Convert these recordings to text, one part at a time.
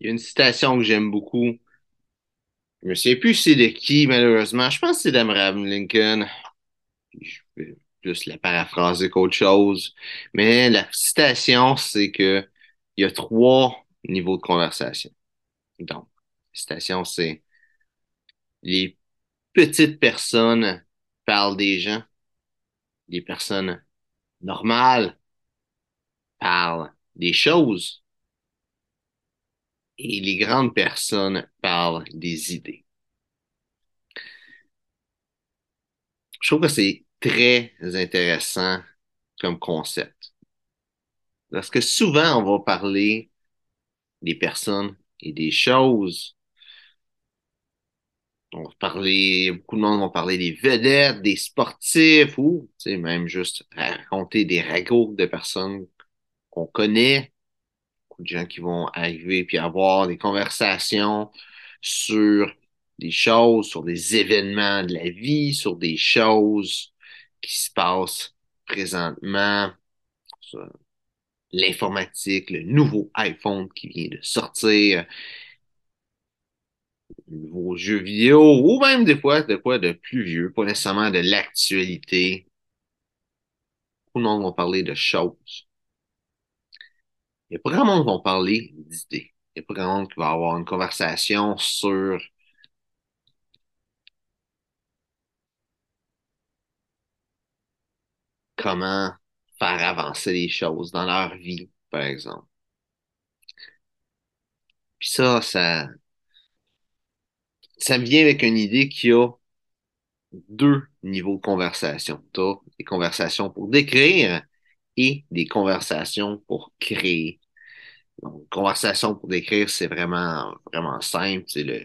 Il y a une citation que j'aime beaucoup. Je ne sais plus c'est de qui, malheureusement. Je pense que c'est d'Abraham Lincoln. Je vais plus la paraphraser qu'autre chose. Mais la citation, c'est que il y a trois niveaux de conversation. Donc, la citation, c'est les petites personnes parlent des gens. Les personnes normales parlent des choses. Et les grandes personnes parlent des idées. Je trouve que c'est très intéressant comme concept. Parce que souvent, on va parler des personnes et des choses. On va parler, beaucoup de monde vont parler des vedettes, des sportifs ou, tu sais, même juste raconter des ragots de personnes qu'on connaît. Beaucoup de gens qui vont arriver puis avoir des conversations sur des choses, sur des événements de la vie, sur des choses qui se passent présentement, l'informatique, le nouveau iPhone qui vient de sortir, le nouveau jeu vidéo, ou même des fois de quoi de plus vieux, pas nécessairement de l'actualité. Beaucoup de monde vont parler de choses. Il n'y a pas grand monde qui vont parler d'idées. Il n'y a pas grand monde qui va avoir une conversation sur comment faire avancer les choses dans leur vie, par exemple. Puis ça, ça, ça vient avec une idée qu'il y a deux niveaux de conversation. Tu des conversations pour décrire et des conversations pour créer. Donc, conversation pour décrire, c'est vraiment, vraiment simple. C'est le,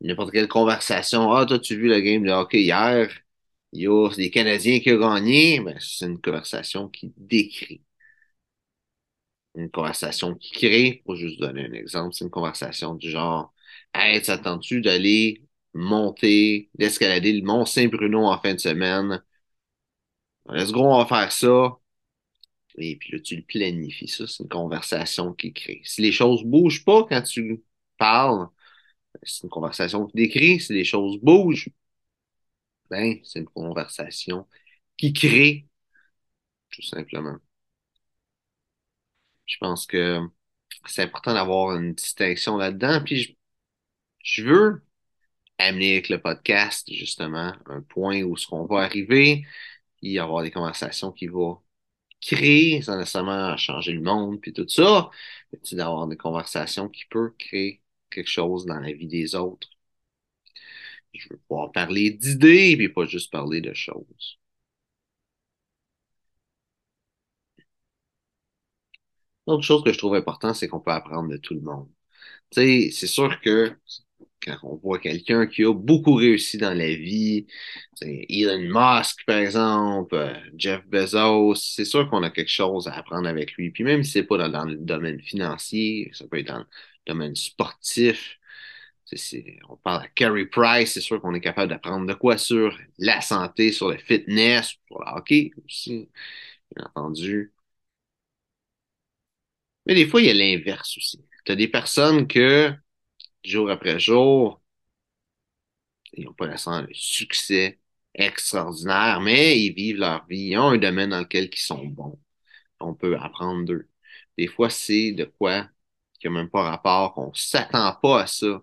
n'importe quelle conversation. Ah, toi, tu vu le game de hockey hier? il y a des Canadiens qui ont gagné, mais c'est une conversation qui décrit. Une conversation qui crée, pour juste donner un exemple, c'est une conversation du genre Hey, t'attends-tu d'aller monter, d'escalader le Mont Saint-Bruno en fin de semaine? Let's go, on va faire ça. Et puis là, tu le planifies. Ça, c'est une conversation qui crée. Si les choses bougent pas quand tu parles, c'est une conversation qui décrit. Si les choses bougent, ben, c'est une conversation qui crée, tout simplement. Je pense que c'est important d'avoir une distinction là-dedans. Puis je, je, veux amener avec le podcast, justement, un point où ce qu'on va arriver, y avoir des conversations qui vont créer, sans nécessairement changer le monde, puis tout ça, mais d'avoir des conversations qui peuvent créer quelque chose dans la vie des autres je veux pouvoir parler d'idées, puis pas juste parler de choses. L'autre chose que je trouve important, c'est qu'on peut apprendre de tout le monde. Tu sais, c'est sûr que quand on voit quelqu'un qui a beaucoup réussi dans la vie, Elon Musk, par exemple, euh, Jeff Bezos, c'est sûr qu'on a quelque chose à apprendre avec lui. Puis même si c'est pas dans, le domaine financier, ça peut être dans le domaine sportif, on parle à Carey Price, c'est sûr qu'on est capable d'apprendre de quoi sur la santé, sur le fitness, sur le hockey aussi, bien entendu. Mais des fois, il y a l'inverse aussi. Tu as des personnes que, jour après jour, ils n'ont pas nécessairement le succès extraordinaire, mais ils vivent leur vie, ils ont un domaine dans lequel ils sont bons. On peut apprendre d'eux. Des fois, c'est de quoi qui n'a même pas rapport, qu'on ne s'attend pas à ça.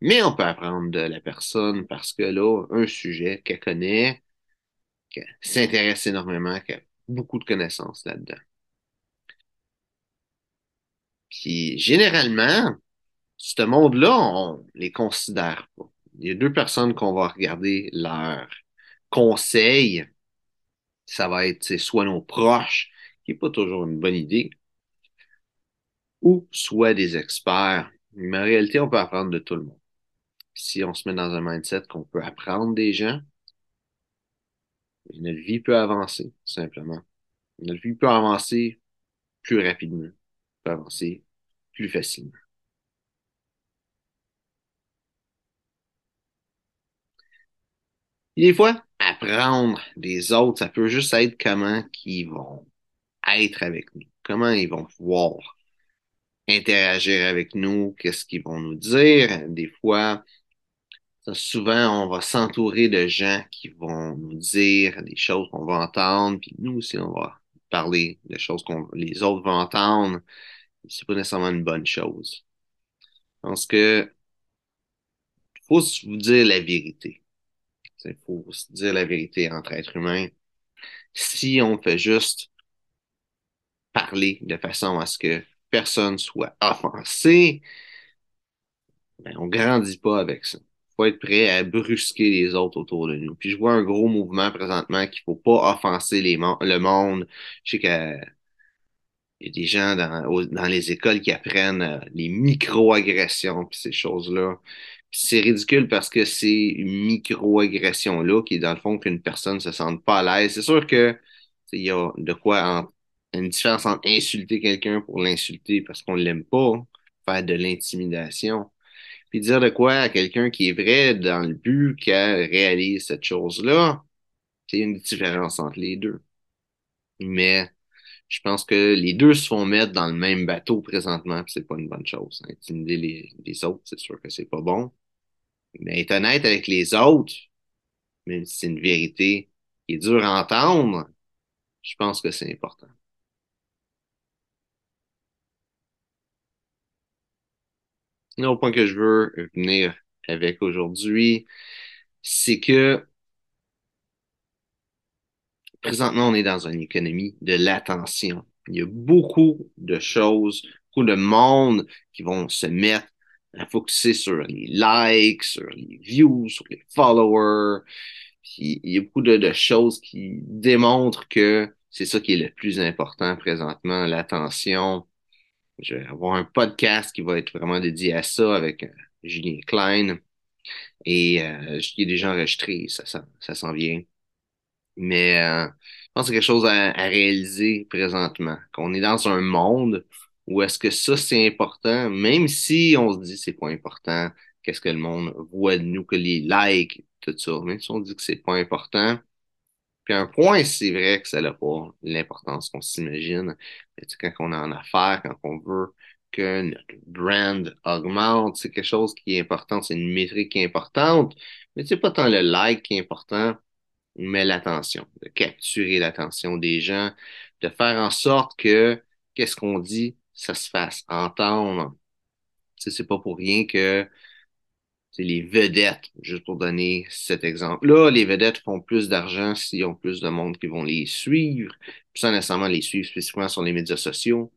Mais on peut apprendre de la personne parce que là, un sujet qu'elle connaît, qu'elle s'intéresse énormément, qu'elle a beaucoup de connaissances là-dedans. Puis généralement, ce monde-là, on les considère pas. Il y a deux personnes qu'on va regarder leurs conseils. Ça va être soit nos proches, qui n'est pas toujours une bonne idée, ou soit des experts. Mais en réalité, on peut apprendre de tout le monde si on se met dans un mindset qu'on peut apprendre des gens, notre vie peut avancer, simplement. Notre vie peut avancer plus rapidement, peut avancer plus facilement. Des fois, apprendre des autres, ça peut juste être comment qu'ils vont être avec nous? Comment ils vont pouvoir interagir avec nous? Qu'est-ce qu'ils vont nous dire? Des fois, souvent, on va s'entourer de gens qui vont nous dire des choses qu'on va entendre, puis nous aussi, on va parler de choses qu'on les autres vont entendre. C'est pas nécessairement une bonne chose. Je pense que faut vous dire la vérité. Il faut se dire la vérité entre êtres humains. Si on fait juste parler de façon à ce que personne soit offensé, ben, on grandit pas avec ça. Faut être prêt à brusquer les autres autour de nous. Puis je vois un gros mouvement présentement qu'il faut pas offenser les le monde. Je sais qu'il y a des gens dans, dans les écoles qui apprennent euh, les micro-agressions puis ces choses-là. C'est ridicule parce que ces micro-agressions-là, qui dans le fond qu'une personne se sente pas à l'aise, c'est sûr que il y a de quoi une différence entre insulter quelqu'un pour l'insulter parce qu'on l'aime pas, faire de l'intimidation, puis dire de quoi à quelqu'un qui est vrai dans le but qu'elle réalise cette chose-là, c'est une différence entre les deux. Mais je pense que les deux se font mettre dans le même bateau présentement, c'est pas une bonne chose. Intimider les, les autres, c'est sûr que c'est pas bon. Mais être honnête avec les autres, même si c'est une vérité qui est dure à entendre, je pense que c'est important. L'autre point que je veux venir avec aujourd'hui, c'est que présentement, on est dans une économie de l'attention. Il y a beaucoup de choses, beaucoup de monde qui vont se mettre à focuser sur les likes, sur les views, sur les followers. il y a beaucoup de, choses qui démontrent que c'est ça qui est le plus important présentement, l'attention. Je vais avoir un podcast qui va être vraiment dédié à ça avec euh, Julien Klein. Et euh, qui est déjà enregistré, ça, ça, ça s'en vient. Mais euh, je pense que c'est quelque chose à réaliser présentement. Qu'on est dans un monde où est-ce que ça, c'est important, même si on se dit c'est pas important, qu'est-ce que le monde voit de nous, que les likes, tout ça, même si on dit que c'est pas important, puis un point, c'est vrai que ça n'a pas l'importance qu'on s'imagine. Quand on est en affaires, quand on veut que notre brand augmente, c'est quelque chose qui est important, c'est une métrique qui est importante, mais c'est pas tant le like qui est important, mais l'attention, de capturer l'attention des gens, de faire en sorte que qu'est-ce qu'on dit, ça se fasse entendre. C'est pas pour rien que c'est les vedettes, juste pour donner cet exemple-là. Les vedettes font plus d'argent s'ils ont plus de monde qui vont les suivre, sans nécessairement les suivre spécifiquement sur les médias sociaux.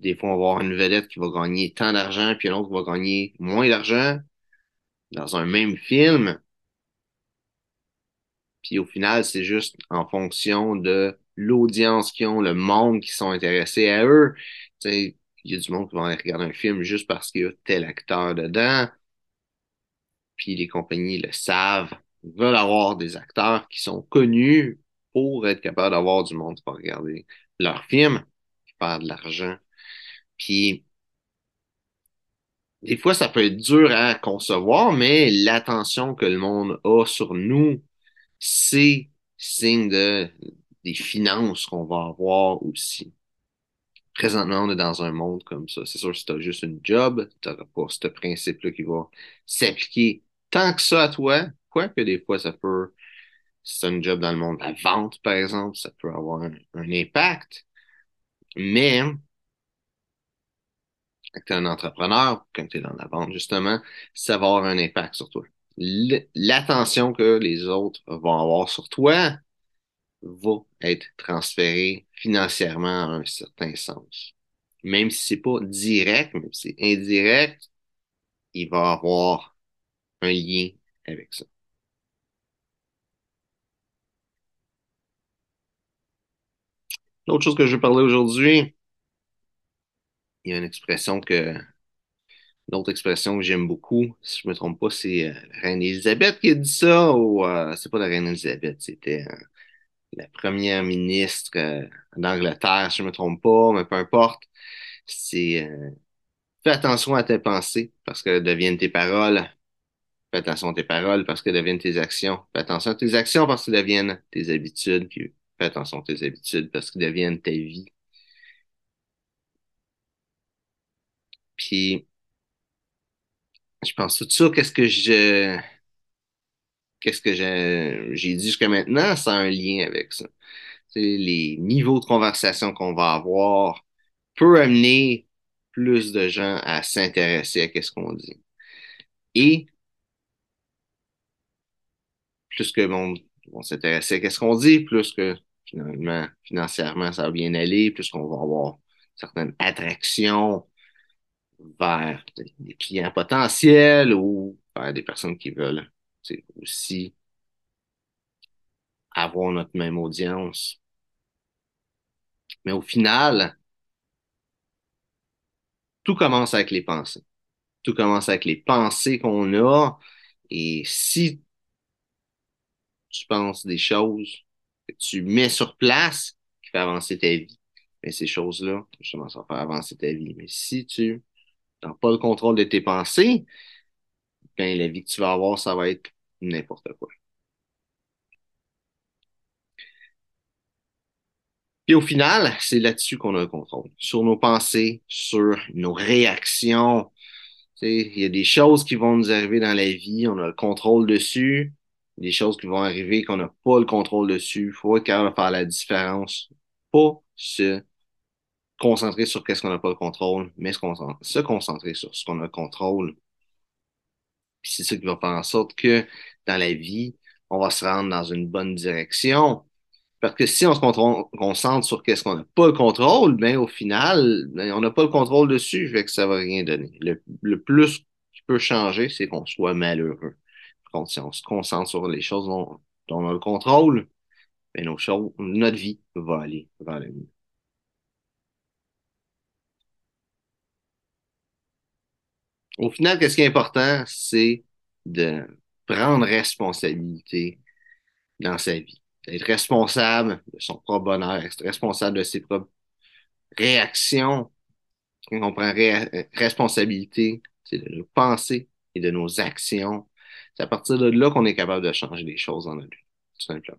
des fois, on va avoir une vedette qui va gagner tant d'argent, puis l'autre va gagner moins d'argent dans un même film. Puis au final, c'est juste en fonction de l'audience qu'ils ont, le monde qui sont intéressés à eux. il y a du monde qui va aller regarder un film juste parce qu'il y a tel acteur dedans puis les compagnies le savent, veulent avoir des acteurs qui sont connus pour être capables d'avoir du monde pour regarder leurs films, faire de l'argent. Puis des fois, ça peut être dur à concevoir, mais l'attention que le monde a sur nous, c'est signe de des finances qu'on va avoir aussi présentement, on est dans un monde comme ça. C'est sûr, si tu as juste une job, tu n'auras pas ce principe-là qui va s'appliquer tant que ça à toi, quoique des fois, ça peut, si c'est un job dans le monde de la vente, par exemple, ça peut avoir un, impact. Mais, quand tu es un entrepreneur, quand tu es dans la vente, justement, ça va avoir un impact sur toi. L'attention que les autres vont avoir sur toi va être transférée financièrement à un certain sens. Même si c'est pas direct, même si c'est indirect, il va avoir un lien avec ça. L'autre chose que je vais parler aujourd'hui, il y a une expression que, une expression que j'aime beaucoup, si je me trompe pas, c'est euh, la reine Elisabeth qui a dit ça, ou euh, c'est pas la reine Elisabeth, c'était euh, la première ministre d'Angleterre, si je me trompe pas, mais peu importe. C'est fais attention à tes pensées parce que deviennent tes paroles. Fais attention à tes paroles parce que deviennent tes actions. Fais attention à tes actions parce que deviennent tes habitudes. Puis fais attention à tes habitudes parce qu'ils deviennent ta vie. Puis, je pense tout ça, qu'est-ce que je, qu'est-ce que j'ai, dit jusqu'à maintenant, ça a un lien avec ça. Les niveaux de conversation qu'on va avoir peut amener plus de gens à s'intéresser à qu'est-ce qu'on dit. Et plus que monde vont s'intéresser à qu'est-ce qu'on dit, plus que finalement, financièrement, ça va bien aller, plus qu'on va avoir certaines attractions vers des clients potentiels ou vers des personnes qui veulent aussi avoir notre même audience. Mais au final, tout commence avec les pensées. Tout commence avec les pensées qu'on a. Et si tu penses des choses que tu mets sur place qui fait avancer ta vie, mais ces choses-là, justement, ça va faire avancer ta vie. Mais si tu n'as pas le contrôle de tes pensées, ben, la vie que tu vas avoir, ça va être n'importe quoi. Puis au final, c'est là-dessus qu'on a le contrôle, sur nos pensées, sur nos réactions. Il y a des choses qui vont nous arriver dans la vie, on a le contrôle dessus. Des choses qui vont arriver qu'on n'a pas le contrôle dessus. Il faut être capable de faire la différence. Pas se concentrer sur qu'est-ce qu'on n'a pas le contrôle, mais se concentrer sur ce qu'on a le contrôle. Puis c'est ça qui va faire en sorte que dans la vie, on va se rendre dans une bonne direction. Parce que si on se concentre sur qu'est-ce qu'on n'a pas le contrôle, ben au final, ben, on n'a pas le contrôle dessus, fait que ça va rien donner. Le, plus qui peut changer, c'est qu'on soit malheureux. Quand si on se concentre sur les choses dont, on a le contrôle, ben nos choses, notre vie va aller vers le mieux. Au final, qu'est-ce qui est important, c'est de prendre responsabilité dans sa vie. Être responsable de son propre bonheur, être responsable de ses propres réactions. Quand on prend responsabilité, c'est de nos pensées et de nos actions. C'est à partir de là qu'on est capable de changer les choses dans notre vie, tout simplement.